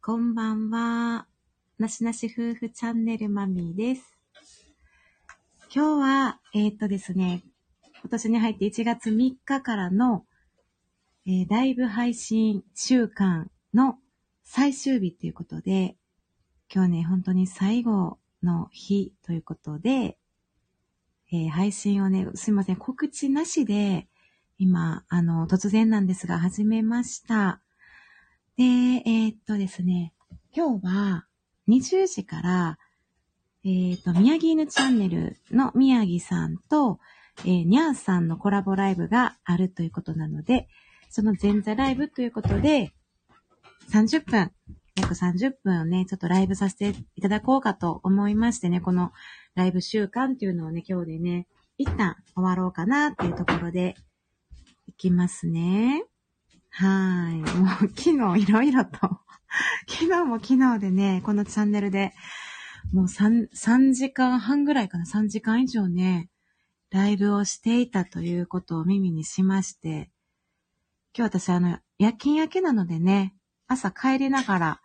こんばんは。なしなし夫婦チャンネルマミーです。今日は、えーっとですね、今年に入って1月3日からの、えーライブ配信週間の最終日ということで、今日ね、本当に最後の日ということで、えー配信をね、すいません、告知なしで、今、あの、突然なんですが、始めました。で、えーっとですね、今日は20時から、えーっと、宮城犬チャンネルの宮城さんと、えー、にゃーさんのコラボライブがあるということなので、その前座ライブということで、30分、約30分をね、ちょっとライブさせていただこうかと思いましてね、このライブ週間っていうのをね、今日でね、一旦終わろうかなっていうところで、いきますね。はい。もう昨日いろいろと、昨日も昨日でね、このチャンネルで、もう3、3時間半ぐらいかな、3時間以上ね、ライブをしていたということを耳にしまして、今日私あの、夜勤明けなのでね、朝帰りながら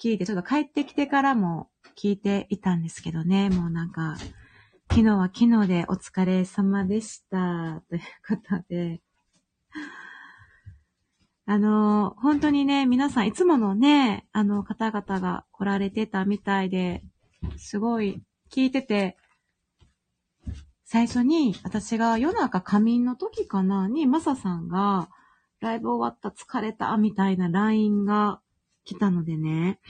聞いて、ちょっと帰ってきてからも聞いていたんですけどね、もうなんか、昨日は昨日でお疲れ様でした、ということで、あの、本当にね、皆さんいつものね、あの方々が来られてたみたいで、すごい聞いてて、最初に私が夜中仮眠の時かなに、マサさんが、ライブ終わった疲れたみたいな LINE が来たのでね。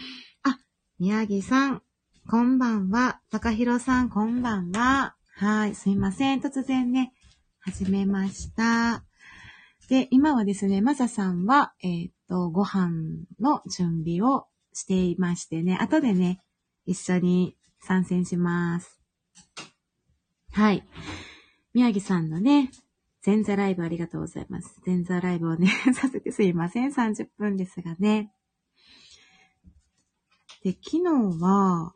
あ、宮城さん、こんばんは。高弘さん、こんばんは。はい、すいません。突然ね、始めました。で、今はですね、マサさんは、えーっと、ご飯の準備をしていましてね、後でね、一緒に参戦します。はい。宮城さんのね、前座ライブありがとうございます。前座ライブをね、させてすいません。30分ですがね。で、昨日は、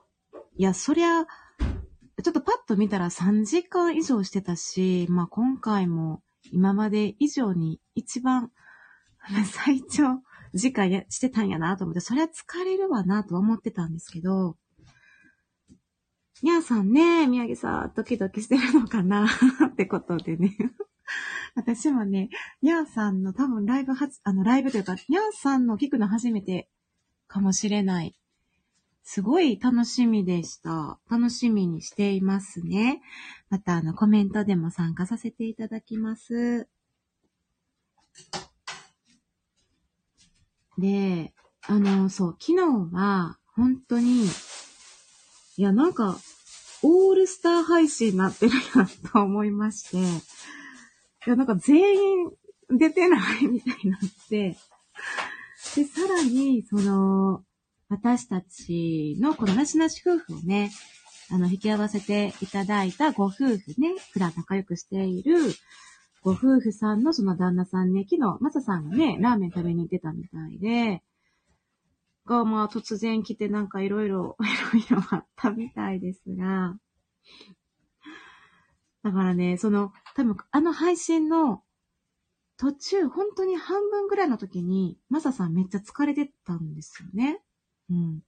いや、そりゃ、ちょっとパッと見たら3時間以上してたし、まあ今回も今まで以上に一番 最長時間やしてたんやなと思って、そりゃ疲れるわなとは思ってたんですけど、にゃーさんね、宮城さん、ドキドキしてるのかな ってことでね。私もね、にゃーさんの多分ライブは、あの、ライブというか、にゃーさんの聞くの初めてかもしれない。すごい楽しみでした。楽しみにしていますね。また、あの、コメントでも参加させていただきます。で、あの、そう、昨日は、本当に、いや、なんか、オールスター配信になってるなと思いまして、いや、なんか全員出てないみたいになって、で、さらに、その、私たちのこのなしなし夫婦をね、あの、引き合わせていただいたご夫婦ね、普段仲良くしているご夫婦さんのその旦那さんね、昨日、マサさんがね、ラーメン食べに行ってたみたいで、が、まあ突然来てなんかいろいろ、いろいろあったみたいですが、だからね、その、多分あの配信の途中、本当に半分ぐらいの時に、マサさんめっちゃ疲れてたんですよね。うん。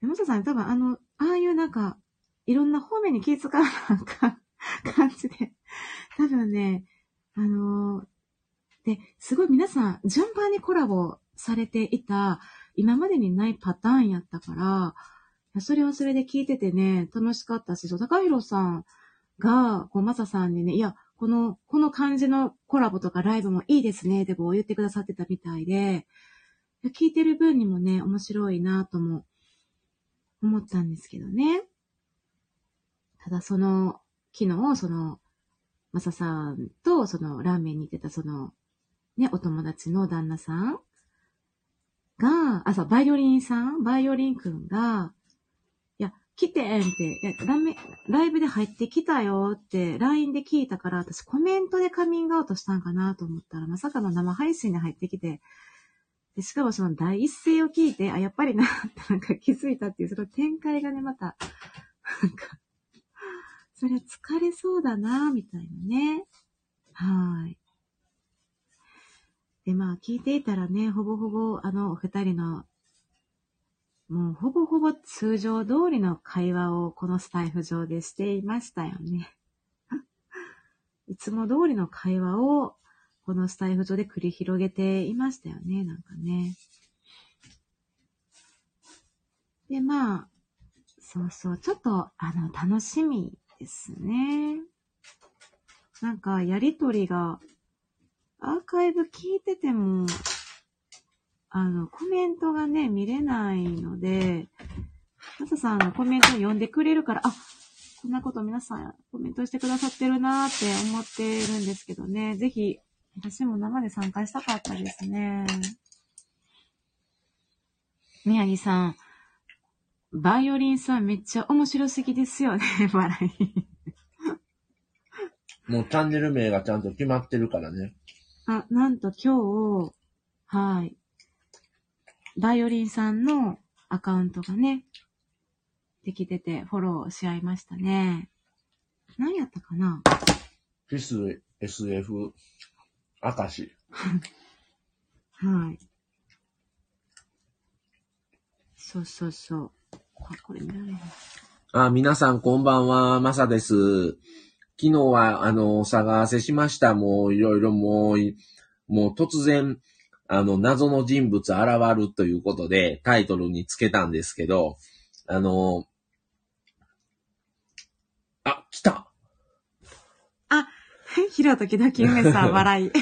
でマサさん多分あの、ああいうなんか、いろんな方面に気遣うなんか、感じで、多分ね、あのーで、すごい皆さん、順番にコラボされていた、今までにないパターンやったから、それはそれで聞いててね、楽しかったし、そう高弘さんが、こう、マサさんにね、いや、この、この感じのコラボとかライブもいいですね、ってこう言ってくださってたみたいで、聞いてる分にもね、面白いなとも思ったんですけどね。ただその、昨日、その、マサさんと、その、ラーメンに行ってた、その、ね、お友達の旦那さんが、あ、そう、バイオリンさんバイオリンくんが、いや、来てんって、いやラメライブで入ってきたよって LINE で聞いたから、私コメントでカミングアウトしたんかなと思ったら、まさかの生配信で入ってきて、で、しかもその第一声を聞いて、あ、やっぱりな、なんか気づいたっていう、その展開がね、また、なんか、それ疲れそうだな、みたいなね。はい。で、まあ、聞いていたらね、ほぼほぼ、あの、お二人のもうほぼほぼ通常通りの会話をこのスタイフ上でしていましたよね。いつも通りの会話をこのスタイフ上で繰り広げていましたよね、なんかね。で、まあ、そうそう、ちょっと、あの、楽しみですね。なんか、やりとりが、アーカイブ聞いてても、あの、コメントがね、見れないので、マサさんがコメント読んでくれるから、あ、こんなこと皆さんコメントしてくださってるなーって思ってるんですけどね。ぜひ、私も生で参加したかったですね。宮城さん、バイオリンさんめっちゃ面白すぎですよね、笑い。もうチャンネル名がちゃんと決まってるからね。あ、なんと今日、はい。バイオリンさんのアカウントがね、できててフォローし合いましたね。何やったかな？フィス SF 明石。はい。そうそうそう。あ、これ。あ、皆さんこんばんは、まさです。昨日は、あの、お騒がせしました。もう、いろいろもう、いもう突然、あの、謎の人物現るということで、タイトルにつけたんですけど、あの、あ、来たひろときどき梅さん、笑い。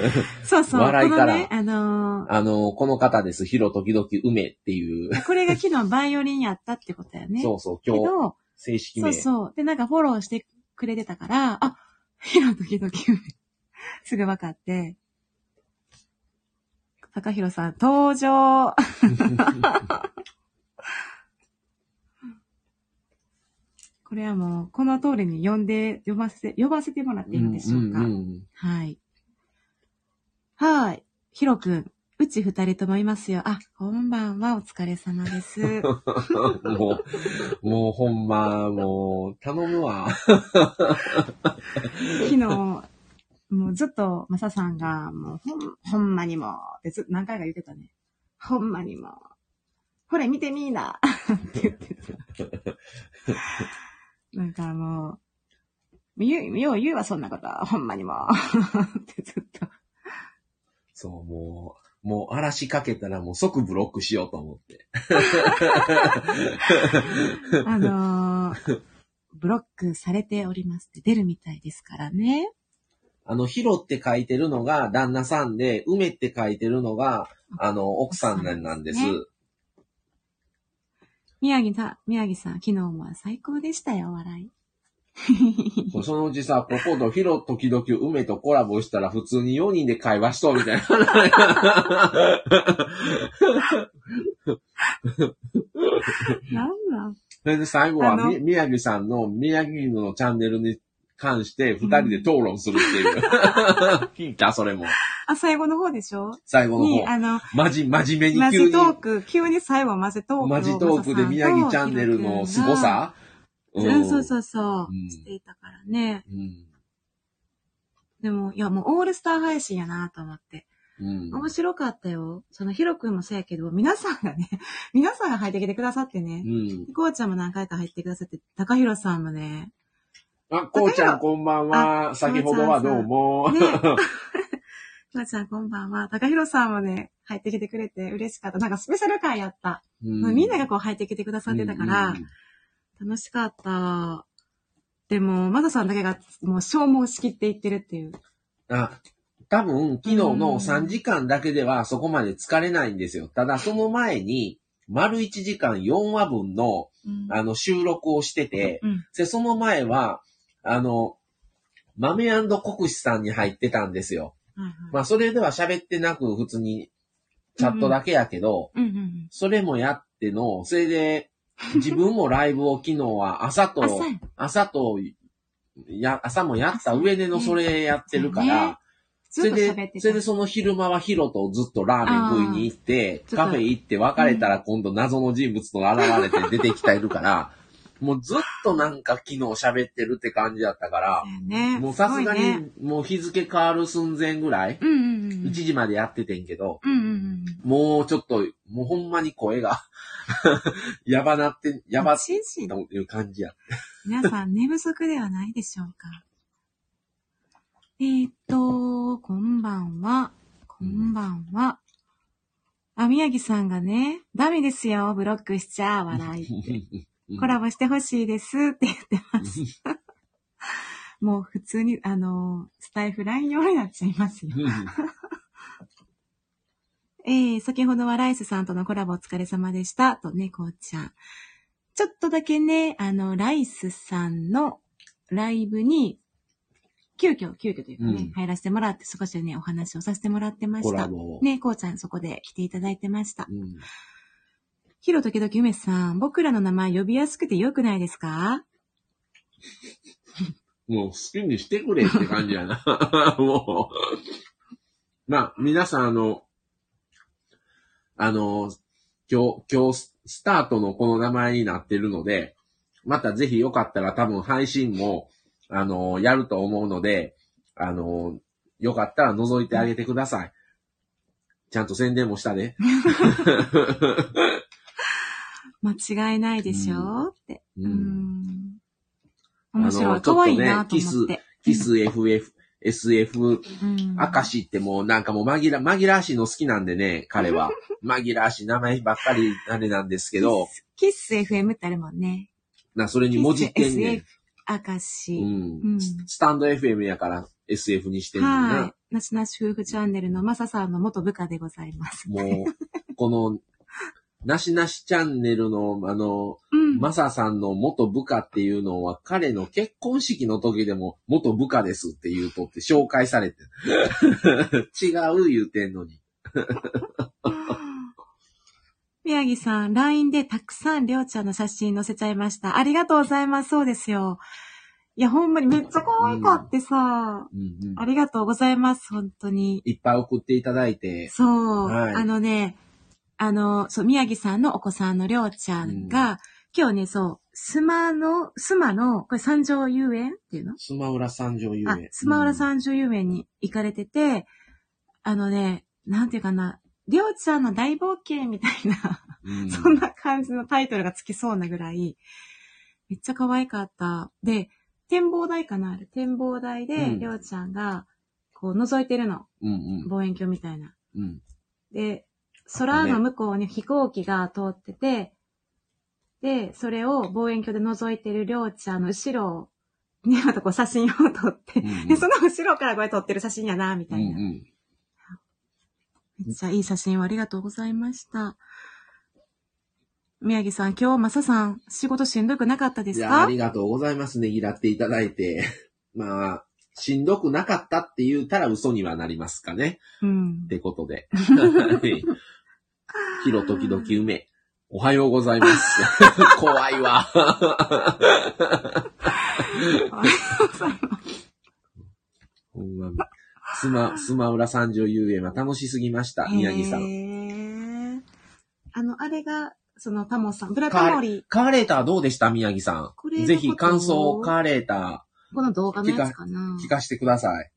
そうそう。笑いからこのね、あのあの、この方です。ヒロ時々梅っていう。ーこれが昨日バイオリンやったってことやね。そうそう、け今日、ど、正式名。そうそう。で、なんかフォローしてくれてたから、あ、ひろときどき梅。すぐ分かって。高弘さん、登場 これはもう、この通りに呼んで、呼ばせて、呼ばせてもらっていいんでしょうか。んんんはい。はい。ひろくん、うち二人ともいますよ。あ、こんばんは、お疲れ様です。もう、もうほんま、もう、頼むわ。昨日、もうずっと、まささんが、もうほん、ほんまにも、ってずっと何回か言ってたね。ほんまにも。これ見てみーなって言ってた。なんかもう、言う、よう言うわ、そんなこと。ほんまにも。ってずっと。そう、もう、もう嵐かけたらもう即ブロックしようと思って。あのーブロックされておりますって出るみたいですからね。あの、ヒロって書いてるのが旦那さんで、梅って書いてるのが、あの、奥さんなんなんです。ね宮城さん、宮城さん、昨日も最高でしたよ、笑い。そのうちさ、こことヒロ時々梅とコラボしたら普通に4人で会話しとうみたいな。なんだそれで最後は宮城さんの宮城犬のチャンネルに関して二人で討論するっていう。聞いたそれも。あ、最後の方でしょ？最後のに、方。あの、まじ、真面目マに急に。ジトーク、急に最後マジトークを。マジトークで宮城チャンネルの凄さうん、うん、そうそうそう、うんしていたからね。うん。でも、いや、もうオールスター配信やなと思って。うん。面白かったよ。そのヒロ君もそうやけど、皆さんがね、皆さんが入ってきてくださってねう。ん。こうちゃんも何回か入ってくださって、高弘さんもね、あ、こうちゃんこんばんは。あ先ほどはどうも。ね こうちゃんこんばんは。高弘さんもね、入ってきてくれて嬉しかった。なんかスペシャル回やった。うみんながこう入ってきてくださってたから、うんうん楽しかった。でも、マダさんだけがもう消耗しきっていってるっていう。あ、多分、昨日の3時間だけではそこまで疲れないんですよ。ただ、その前に、丸1時間4話分の、うんあの、収録をしてて、うん。で、その前は、あの、豆国士さんに入ってたんですよ。はいはいまあ、それでは喋ってなく、普通に、チャットだけやけど、うんうんそれもやっての、それで、自分もライブを昨日は朝とうん。、朝と、や、朝もやった上でのそれやってるから、それで、た。それでその昼間はヒロとずっとラーメン食いに行って、カフェ行って別れたら今度謎の人物と現れて出てきたいるから、もうずっとなんか昨日喋ってるって感じだったから、ね。もうさすがに、もう日付変わる寸前ぐらい、うんうんうん。1時までやっててんけど、うんうんうん。もうちょっと、もうほんまに声が、やばなって、やばっ心身という感じや。皆さん寝不足ではないでしょうか。えーっと、こんばんは。こんばんは。あ、宮城さんがね、ダメですよ、ブロックしちゃ、笑いって。コラボしてほしいですって言ってます。もう普通に、あの、スタイフライン用になっちゃいますよ。えー、先ほどはライスさんとのコラボお疲れ様でした。とね、こうちゃん。ちょっとだけね、あの、ライスさんのライブに、急遽、急遽というかね、うん入らせてもらって、少しね、お話をさせてもらってました。ね、こうちゃんそこで来ていただいてました。うんヒロ時々梅さん、僕らの名前呼びやすくてよくないですか？もう好きにしてくれって感じやな。もう。まあ、皆さん、あの、あの、今日、今日、スタートのこの名前になってるので、またぜひよかったら多分配信も、あの、やると思うので、あの、よかったら覗いてあげてください。ちゃんと宣伝もしたで。間違いないでしょ、って。う。うんん。面白い。あのちょっとね可愛いなと思って。キス FF、SF、うん。明石ってもうなんかもう紛ら、紛らわしいの好きなんでね、彼は。紛らわしい名前ばっかりあれなんですけど、キッス FM ってあるもんね。な、それにもじってんねん。明石。ううんん。スタンド FM やから SF にしてんねんは。。ないなしなし夫婦チャンネルのマサさんの元部下でございます。もう、この、なしなしチャンネルの、あの、うん。マサさんの元部下っていうのは、彼の結婚式の時でも元部下ですって言うとって紹介されて。違う言うてんのに。宮城さん、LINE でたくさんりょうちゃんの写真載せちゃいました。ありがとうございます。そうですよ。いや、ほんまにめっちゃ可愛かってさ、うんうんありがとうございます。本当に。いっぱい送っていただいて。そう。はいあのね、あの、そう、宮城さんのお子さんのりょうちゃんが、今日ね、そう、スマの、スマの、これ三条遊園っていうの？スマウラ三条遊あ園。、スマウラ三条遊園に行かれてて、あのね、なんていうかな、りょうちゃんの大冒険みたいな、うん、そんな感じのタイトルがつきそうなぐらい、めっちゃ可愛かった。で、展望台かなあれ展望台で、うんりょうちゃんが、こう、覗いてるの。うん望遠鏡みたいな。うん。うん。で、空の向こうに飛行機が通ってて、で、それを望遠鏡で覗いてるりょうちゃんの後ろにまたこう写真を撮って、うんうんで、その後ろからこれ撮ってる写真やな、みたいな。うんうん。めっちゃいい写真をありがとうございました。宮城さん、今日、マサさん、仕事しんどくなかったですいや、あかりがとうございますね。ぎらっていただいて。まあ、しんどくなかったって言ったら嘘にはなりますかね。うんっ。てことで。はいヒロ時々梅。おはようございます。怖いわ。ほんまに。スマ、スマウラ三条遊園は楽しすぎました。宮城さん。あの、あれが、そのタモさん、ブラタモリ、カーレーターどうでした？宮城さん。ぜひ感想カーレータこの動画のやつかなー聞かせてください。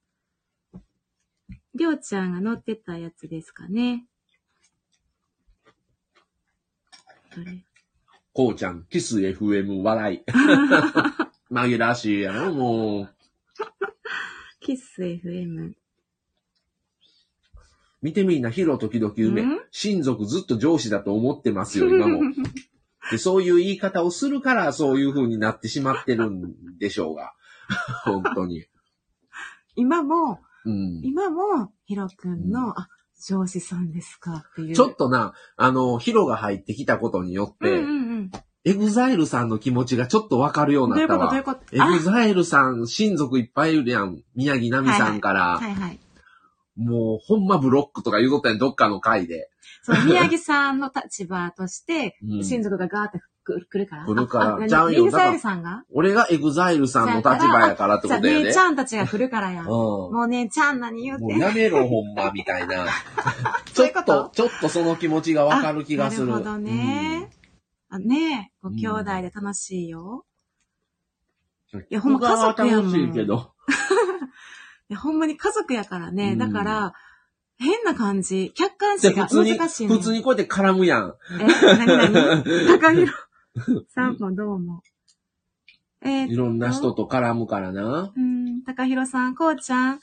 りょうちゃんが乗ってたやつですかね。どれ？こうちゃん、キス FM 笑い。紛らわしいやろ、もう。キス FM。見てみんな、ヒロ時々梅ん？親族ずっと上司だと思ってますよ、今も。でそういう言い方をするから、そういう風になってしまってるんでしょうが。本当に。今も、うん。今も、ヒロくんの、あ、上司さんですか？っていう。ちょっとな、あの、ヒロが入ってきたことによって、うんうんうん。 EXILE さんの気持ちがちょっとわかるようどういうこと？になったわ。どういうこと？ EXILE さん、親族いっぱいいるやん。宮城奈美さんから、はいはい。もう、ほんまブロックとか言うとったやん、どっかの回で。そう、宮城さんの立場として、うん親族がガーって来るから？来るからちゃうよリングサイルさんが？俺がエグザイルさんの立場やからってことやで。姉ちゃんたちが来るからや。うん。もう姉ちゃん何言うもうて。やめろ、ほんま、みたいな。ちょっと、ちょっとその気持ちがわかる気がする。あなるほどね。あねえ、ご兄弟で楽しいよ。いやほんま家族やもん楽しいけど。いやほんまに家族やからね。うんだから、変な感じ。客観視が難しいね。普通にこうやって絡むやん。え、なになに高弘さんもどうも。えーいろんな人と絡むからな。うん、高弘さん、こうちゃん、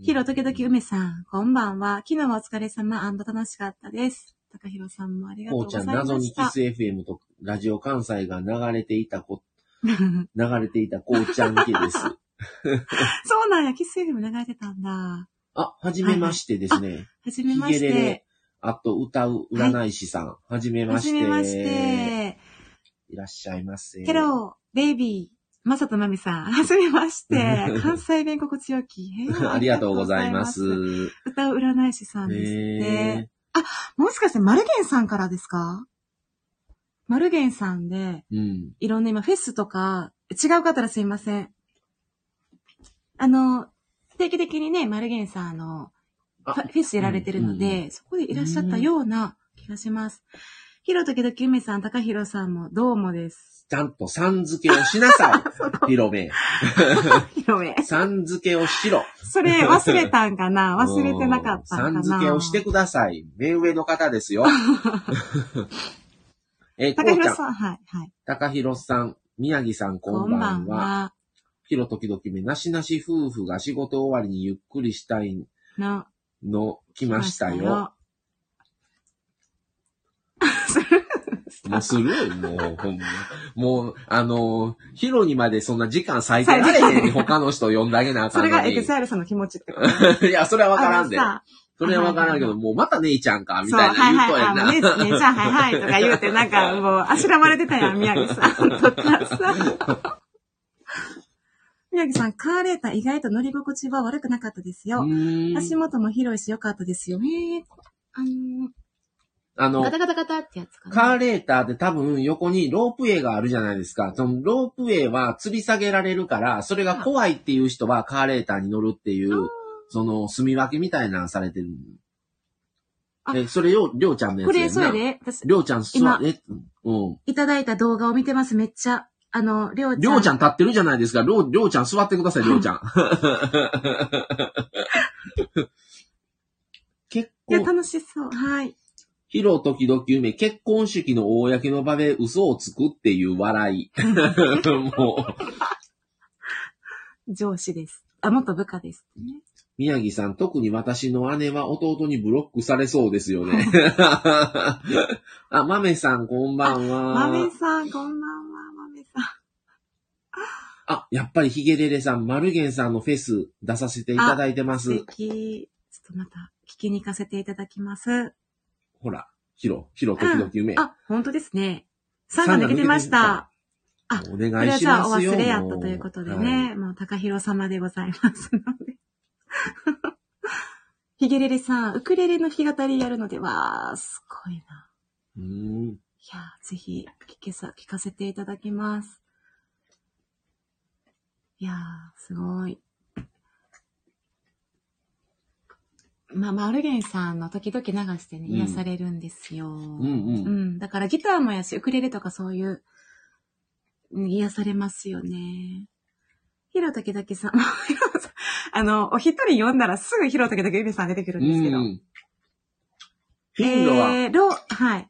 ひろ、時々梅さん、こんばんは。昨日はお疲れ様楽しかったです。高弘さんもありがとうこうちゃん、ございました。謎にキス FM とラジオ関西が流れていたこ、流れていたこうちゃん家です。そうなんや、キス FM 流れてたんだ。あ、はじめましてですね。はじめまヒゲレレして。あと歌う占い師さん。はじめまはして。じめまして。いらっしゃいませ。ケロー、ベイビー、まさとまみさん、はじめまして。関西弁心地よき。ありがとうございます。。歌う占い師さんですって。ねもしかしてマルゲンさんからですか？マルゲンさんで、うん。いろんな今フェスとか、違う方らすいません。あの、定期的にね、マルゲンさん、あの、フェスやられてるので、うんそこでいらっしゃったような気がします。ひろとけどき梅さん、高弘さんもどうもです。ちゃんとさん付けをしなさい。ヒロメ。ひろめ。さん付けをしろ。それ忘れたんかな？忘れてなかったんかな？さん付けをしてください。目上の方ですよ。えー、こうちゃん、高弘さん、はい、はい。高弘さん、宮城さん、ここんばんは。は。ひろときどきめ、なしなし夫婦が仕事終わりにゆっくりしたいの、の、来ましたよ。もうするもう、ほんま。もう、あの、ヒロにまでそんな時間割いてられへんに他の人呼んであげなあかそれがんのに。エグザイルさんの気持ちってこと？いや、それはわからんでそれはわからんけど、もうまた姉ちゃんか、みそう、たいなはいはい、あ言うとやな。のね、ね、じゃあ、はいはい、とか言うて、なんか、もう、あしらわれてたやん、宮城さんとかさ。宮城さん、カーレーター意外と乗り心地は悪くなかったですよ。うーん足元も広いし良かったですよ。へえ、あのあのガ、タガタガタってやつかな。カーレーターで多分横にロープウェイがあるじゃないですか。そのロープウェイは吊り下げられるから、それが怖いっていう人はカーレーターに乗るっていう、その住み分けみたいなのされてる。あえ、それよ、りょうちゃんのやこれ、つやんな。それで、私、りょうちゃん座今れ、うん。いただいた動画を見てます、めっちゃ。あの、りょうちゃん。りょうちゃん立ってるじゃないですか。りょう、りょうちゃん座ってください、りょうちゃん。結いや、構、楽しそう。はい。ヒロ時々夢、結婚式の公の場で嘘をつくっていう笑い。もう、上司です。あ、元部下です。ね。宮城さん、特に私の姉は弟にブロックされそうですよね。あ、豆さん、こんばんは。まめさん、こんばんは、まめさん。あ、やっぱりヒゲレレさん、マルゲンさんのフェス出させていただいてます素。敵。ちょっとまた聞きに行かせていただきます。ほら、ヒロ、ヒロ時々夢。あ、本当ですね。3が抜けてました。あお願これいはじゃあおしますよ。忘れやったということでね、はいもう高弘様でございますので。ヒゲレレさん、ウクレレの弾き語りやるので、わー、すごいな。うーん。いやー、ぜひ聞けさ、聞かせていただきます。いやー、すごい。まあ、マルゲンさんの時々流してね、うん癒されるんですよ。うんう。うんん。だからギターもやし、ウクレレとかそういう、うん癒されますよね。ヒロトキドキさん、あの、お一人呼んだらすぐヒロトキドキユミさん出てくるんですけど。うん。頻度は、えー、ロ、はい。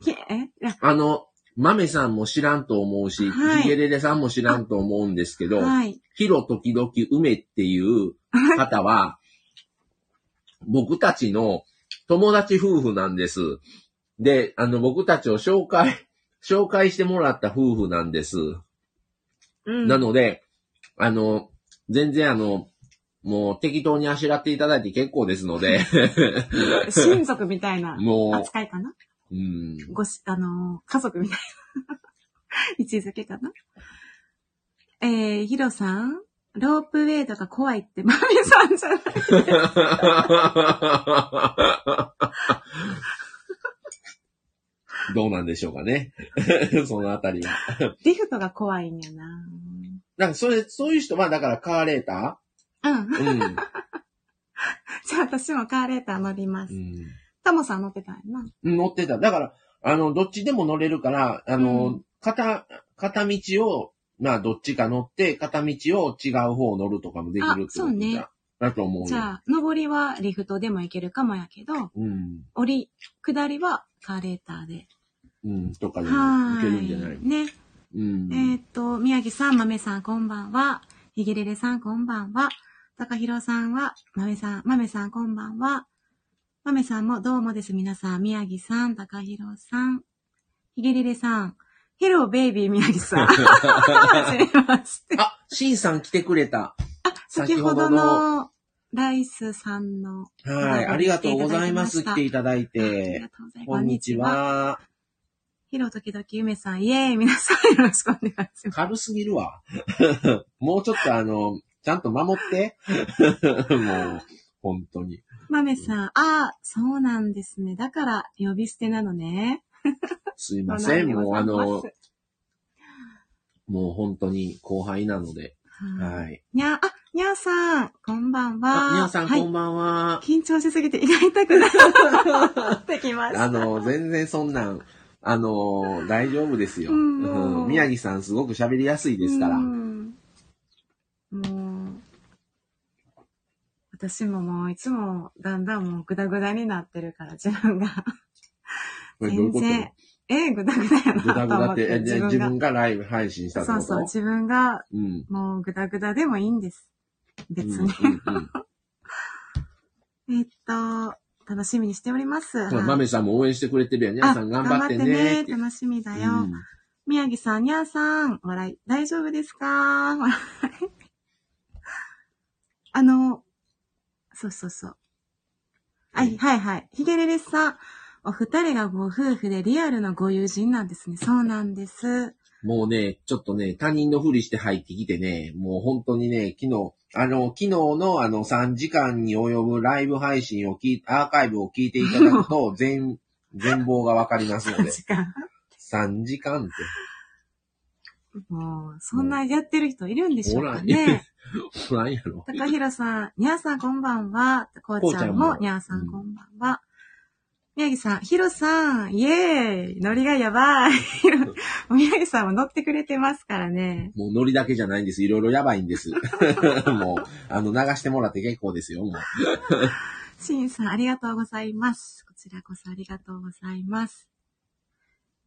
ひえあの、豆さんも知らんと思うし、はいヒゲレレさんも知らんと思うんですけど、はい。ヒロ時々梅っていう方は、僕たちの友達夫婦なんです。で、あの、僕たちを紹介、紹介してもらった夫婦なんです。うん。なので、あの、全然あの、もう適当にあしらっていただいて結構ですので、親族みたいなも扱いかな？う、うん、ごし、あのー、家族みたいな 位置づけかな？えー、ヒロさんロープウェイとか怖いって、マミさんじゃない。どうなんでしょうかね。そのあたりは。リフトが怖いんやな。なんか、それ、そういう人は、だからカーレータうん。ーうん。じゃあ私もカーレーター乗ります。うんタモさん乗ってたんやな。乗ってた。だから、あの、どっちでも乗れるから、あの、うん片、片道を、まあ、どっちか乗って、片道を違う方乗るとかもできるってことあそうねだと思うよ。じゃあ、上りはリフトでも行けるかもやけど、うん。降り、下りはカーレーターで。うん、とかでもはいけるんじゃないね。うん。えーっと、宮城さん、豆さん、こんばんは。ひげれれさん、こんばんは。高弘さんは、豆さん、豆さん、こんばんは。豆さんもどうもです。皆さん、宮城さん、高弘さん、ひげれれさん、ヘローベイビー宮城さん。はじめまして。あ、シンさん来てくれた。先ほどのライスさんの。はい、ありがとうございます。来ていただいありがて。とうございます。こんにち。は。ヒロ時々梅さん、イエーイ皆さんよろしくお願いします。軽すぎるわ。もうちょっとあの、ちゃんと守って。もう、本当に。豆さん、ああ、そうなんですね。だから、呼び捨てなのね。すいません。もうあの、は もう本当に後輩なので。い。はい。にゃー、あ、にゃーさん、こんばんは。あ、皆さんはいこんばんは。緊張しすぎて胃が痛くなってきました。あの、全然そんなん、あの、大丈夫ですよ。うん宮城さんすごく喋りやすいですから。うんもう、私ももういつもだんだんもうグダグダになってるから、自分が。これどういうこと？全然、えグダグダやなぐだぐ。だって、自が。分がライブ配信したってこと？そうそう、自分がうん。もうグダグダでもいいんです。別に。うんうんうん えっと、楽しみにしております。そう豆さんも応援してくれてるやん。皆さん頑張ってね頑張って。って楽しみだよ。うん宮城さん、にゃーさん、笑い、大丈夫ですか？笑いあの、そうそうそう。はい、はい、はい。ひげれれさん、お二人がご夫婦でリアルのご友人なんですね。そうなんです。もうね、ちょっとね、他人のふりして入ってきてね、もう本当にね、昨日、あの、昨日のあの3時間に及ぶライブ配信を聞い、アーカイブを聞いていただくと、全、全貌がわかりますので。時間。3時間って。もう、そんなやってる人いるんでしょうかね。おらんやろ。高弘さん、にゃーさんこんばんは。こうちゃんもにゃーさんこんばんは。宮城さん、ひろさん、イエーイノリがやばい。宮城さんも乗ってくれてますからね。もうノリだけじゃないんです。いろいろやばいんです。もう、あの、流してもらって結構ですよ、もう。しんさん、ありがとうございます。こちらこそありがとうございます。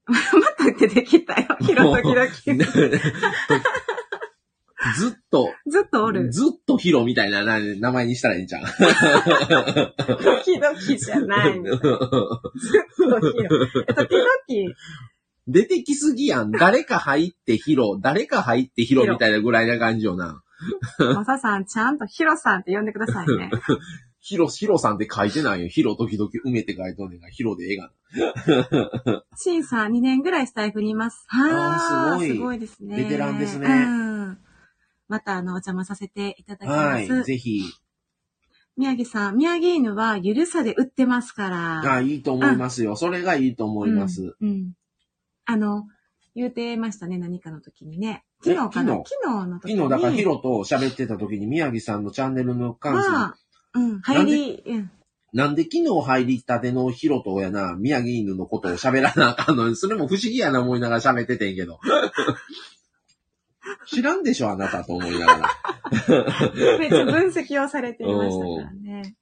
また出てきたよ。ひろ時々。ずっと、ずっとおる。ずっとヒロみたいなな名前にしたらいいんじゃん。時々じゃない。ずっとひろ。時々、出てきすぎやん。誰か入ってヒロ、誰か入ってヒロみたいなぐらいな感じよな。まささん、ちゃんとひろさんって呼んでくださいね。ヒロ、ヒロさんって書いてないよ。ヒロ時々埋めて書いとんねんが、ヒロでええがな。シンさん、2年ぐらいスタイフにいます。はあーすごいすごいですね。ベテランですねうん。また、あの、お邪魔させていただきます。はい。ぜひ。宮城さん、宮城犬はゆるさで売ってますから。あ、いいと思いますよ。それがいいと思います。うん。うんあの、言うてましたね、何かの時にね。え昨日かな？昨昨日の時に。昨日、だからヒロと喋ってた時に宮城さんのチャンネルの関数、は、うん、入り、うん。なんで昨日入りたてのヒロとやな、宮城犬のことを喋らなあかんのに、それも不思議やな思いながら喋っててんけど。知らんでしょ、あなたと思いながら。めっちゃ分析をされていましたからね。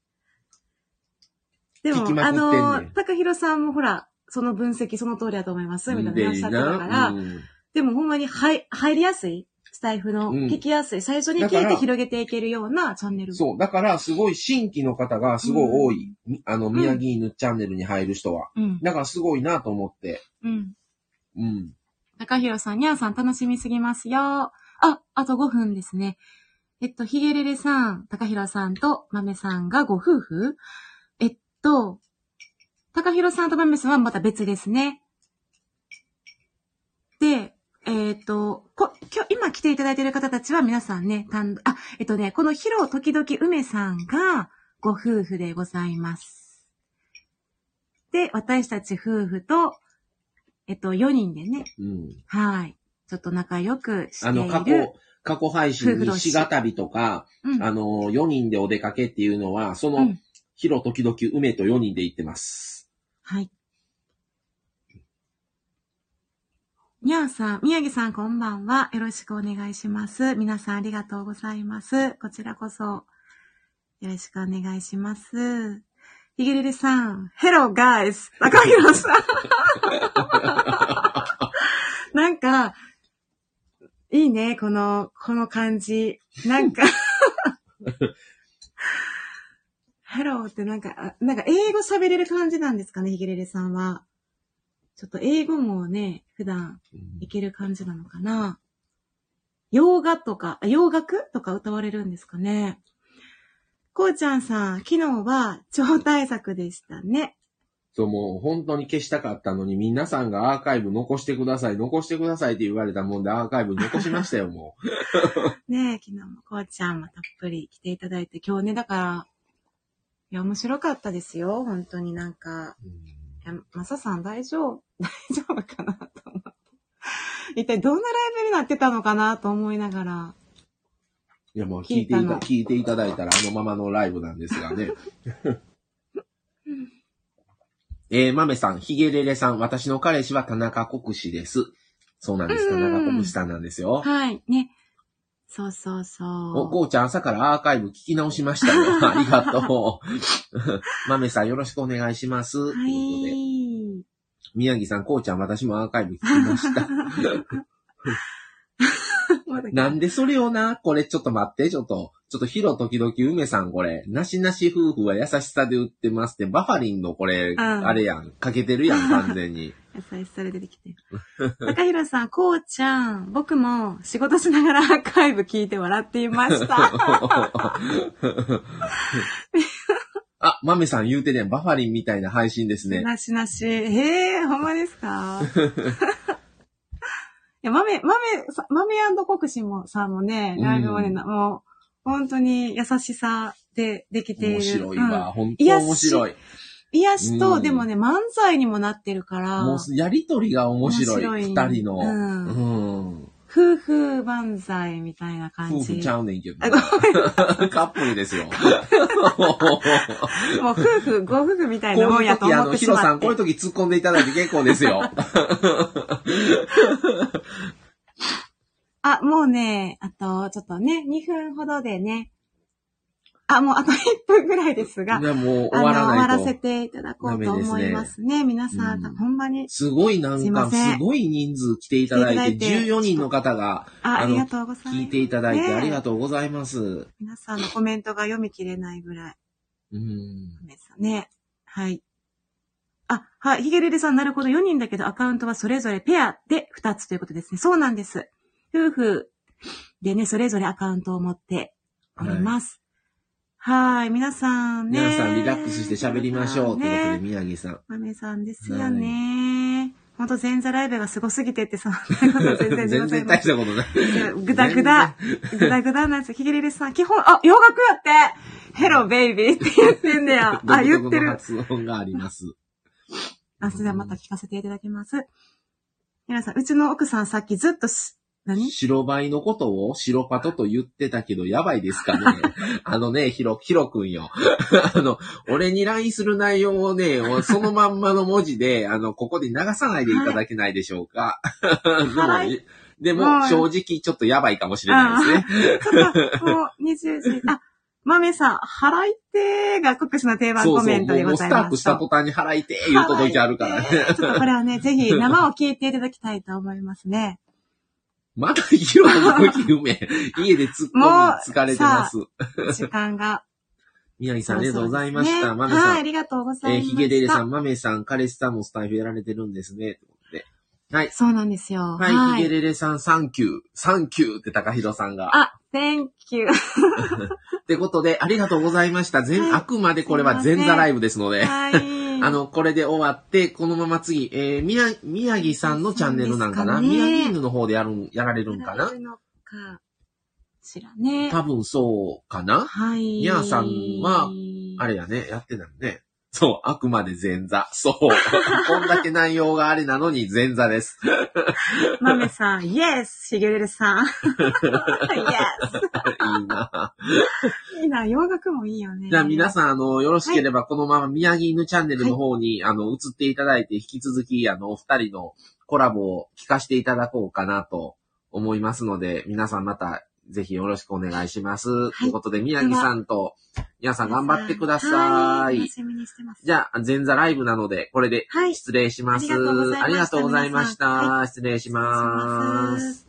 でもねんの、高弘さんもほら、その分析その通りだと思います、みたいな話しゃってたから、うんでもほんまに入入りやすい、スタイフの、うん聞きやすい、最初に聞いて広げていけるようなチャンネル。そう。だから、すごい新規の方がすごい多い。みあの、宮城犬チャンネルに入る人は。うん。だからすごいなと思って。うん。うん。高弘さん、にゃーさん楽しみすぎますよ。あ、あと5分ですね。えっと、ひげれれさん、高弘さんと豆さんがご夫婦えっと、高弘さんと豆さんはまた別ですね。で、えっと、こ、今日、今来ていただいている方たちは皆さんね、単独あ、えっとね、このヒロ時々梅さんがご夫婦でございます。で、私たち夫婦と、えっと、4人でね、うん。はい。ちょっと仲良くしている。あの、過去、過去配信に夫婦同士しがたびとか、うん、あの、4人でお出かけっていうのは、そうのん、ヒロ時々梅と4人で行ってます。はい。にゃんさん、宮城さんこんばんは。よろしくお願いします。皆さんありがとうございます。こちらこそ、よろしくお願いします。ひげれれさん、Hello guys! 高弘さん。なんか、いいね、この、この感じ。なんか、Hello ってなんか、あなんか英語喋れる感じなんですかね、ひげれれさんは。ちょっと英語もね、普段いける感じなのかな。洋画とか、あ洋楽とか歌われるんですかね。こうちゃんさん、昨日は超大作でしたね。そう、もう本当に消したかったのに、皆さんがアーカイブ残してください、残してくださいって言われたもんで、アーカイブ残しましたよ、も ねえ、昨日もこうちゃんもたっぷり来ていただいて、今日ね、だから、いや、面白かったですよ。本当になんか。う。うんいや、マサさん大丈夫？大丈夫かなと思って。一体どんなライブになってたのかなと思いながら。いや、もう聞いていた、聞いていただいたらあのままのライブなんですがね。えー、豆さん、ひげれれさん、私の彼氏は田中国士です。そうなんです。田うん中国士さんなんですよ。はい、ね。そうそうお、そこうちゃん朝からアーカイブ聞き直しましたよ。ありがとう。豆さんよろしくお願いします。う。はということで、い。宮城さん、こうちゃん私もアーカイブ聞きました。なんでそれをな、これちょっと待って、ちょっと、ちょっとヒロ時々梅さんこれ、なしなし夫婦は優しさで売ってますって、バファリンのこれ、んあれやん、かけてるやん、完全に。優しさで出てきて。高弘さん、こうちゃん、僕も仕事しながらアーカイブ聞いて笑っていました。あ、豆さん言うてね、バファリンみたいな配信ですね。なしなし。ええー、ほんまですか？いや、豆、豆、さ豆国士もさんもね、ライブもね、うんなもう、本当に優しさでできている。面白いうん。わ、本当面白い。癒しと、うん。でもね、漫才にもなってるから、もう、やりとりが面白い、面二人の。うん。うん夫婦万歳みたいな感じ。夫婦ちゃうねんけど。あご カップルですよ。もう夫婦、ご夫婦みたいなこもやとうんいう時、あの、思ってしまって。ヒロさん、こういう時突っ込んでいただいて結構ですよ。あ、もうね、あと、ちょっとね、2分ほどでね、あ、もうあと1分ぐらいですが、ねもう終わら終わら。せていただこうと思いますね。皆さん、うんほんまに。すごいなんか、すごい人数来ていただいて、いいて14人の方があ、ありがとうございます。聞いていただいてねありがとうございます。皆さんのコメントが読み切れないぐらいうん。ですね。はい。あ、はい。ヒゲレレさん、なるほど。4人だけど、アカウントはそれぞれペアで2つということですね。そうなんです。夫婦でね、それぞれアカウントを持っております。はい。皆さんね。皆さんリラックスして喋りましょう。ということで、ね。宮城さん。豆さんですよね。ほんと前座ライブがすごすぎてって、そんなこと全然 全然大したことない。ぐだぐだ、ぐだぐだなんですよ。ヒゲレレさん、基本、あ、洋楽やってヘロベイビーって言ってんだよ。あ、言ってる。発音があります。あ、それではまた聞かせていただきます。皆さん、うちの奥さんさっきずっとし、何？白バイのことを白パトと言ってたけど、やばいですかね。あのね、ヒロ、ヒロくんよ。あの、俺に LINE する内容をね、そのまんまの文字で、あの、ここで流さないでいただけないでしょうか。はい でも、はい正直ちょっとやばいかもしれないですね。ちょっと、もう、20時、あ、豆さん、払いてが国士の定番そうそう。コメントでもうスございます。タートした途端に払いてー言う届いてあるからね。ちょっとこれはね、ぜひ生を聞いていただきたいと思いますね。まだヒロの？時 夢、家で突っ込み疲れてます。時間が。宮城さんありがとうございました。ね豆さん。はい、ありがとうございえー、ました。ヒゲデレさん、マメさん、彼氏さんもスタイフやられてるんですね。はい。そうなんですよ。はい、ヒゲレレさん、サンキュー。サンキューって高弘さんが。あ、thank you. ってことで、ありがとうございました。全、はいあくまでこれは前座ライブですので。はい。あの、これで終わって、このまま次、えー、宮、宮城さんのチャンネルなんかな？ね宮城犬の方でやるん、やられるんかな？かしらね。多分そうかな？はい。ニャーさんはあれやね、やってたのね。そう、あくまで前座。そう。こんだけ内容があれなのに前座です。まめさん、イエスしげるさん。イエいいな。スいいな、洋楽もいいよね。じゃあ皆さん、あの、よろしければこのまま宮城犬チャンネルの方に、あの、移っていただいて、引き続き、あの、お二人のコラボを聞かせていただこうかなと思いますので、皆さんまた、ぜひよろしくお願いします。ということで、宮城さんと、皆さん頑張ってくださ。はい楽しみにしてます。じゃあ、前座ライブなので、これではい失礼します。ありがとうございましたありがとうございました。皆さんは失礼し失礼しま。す。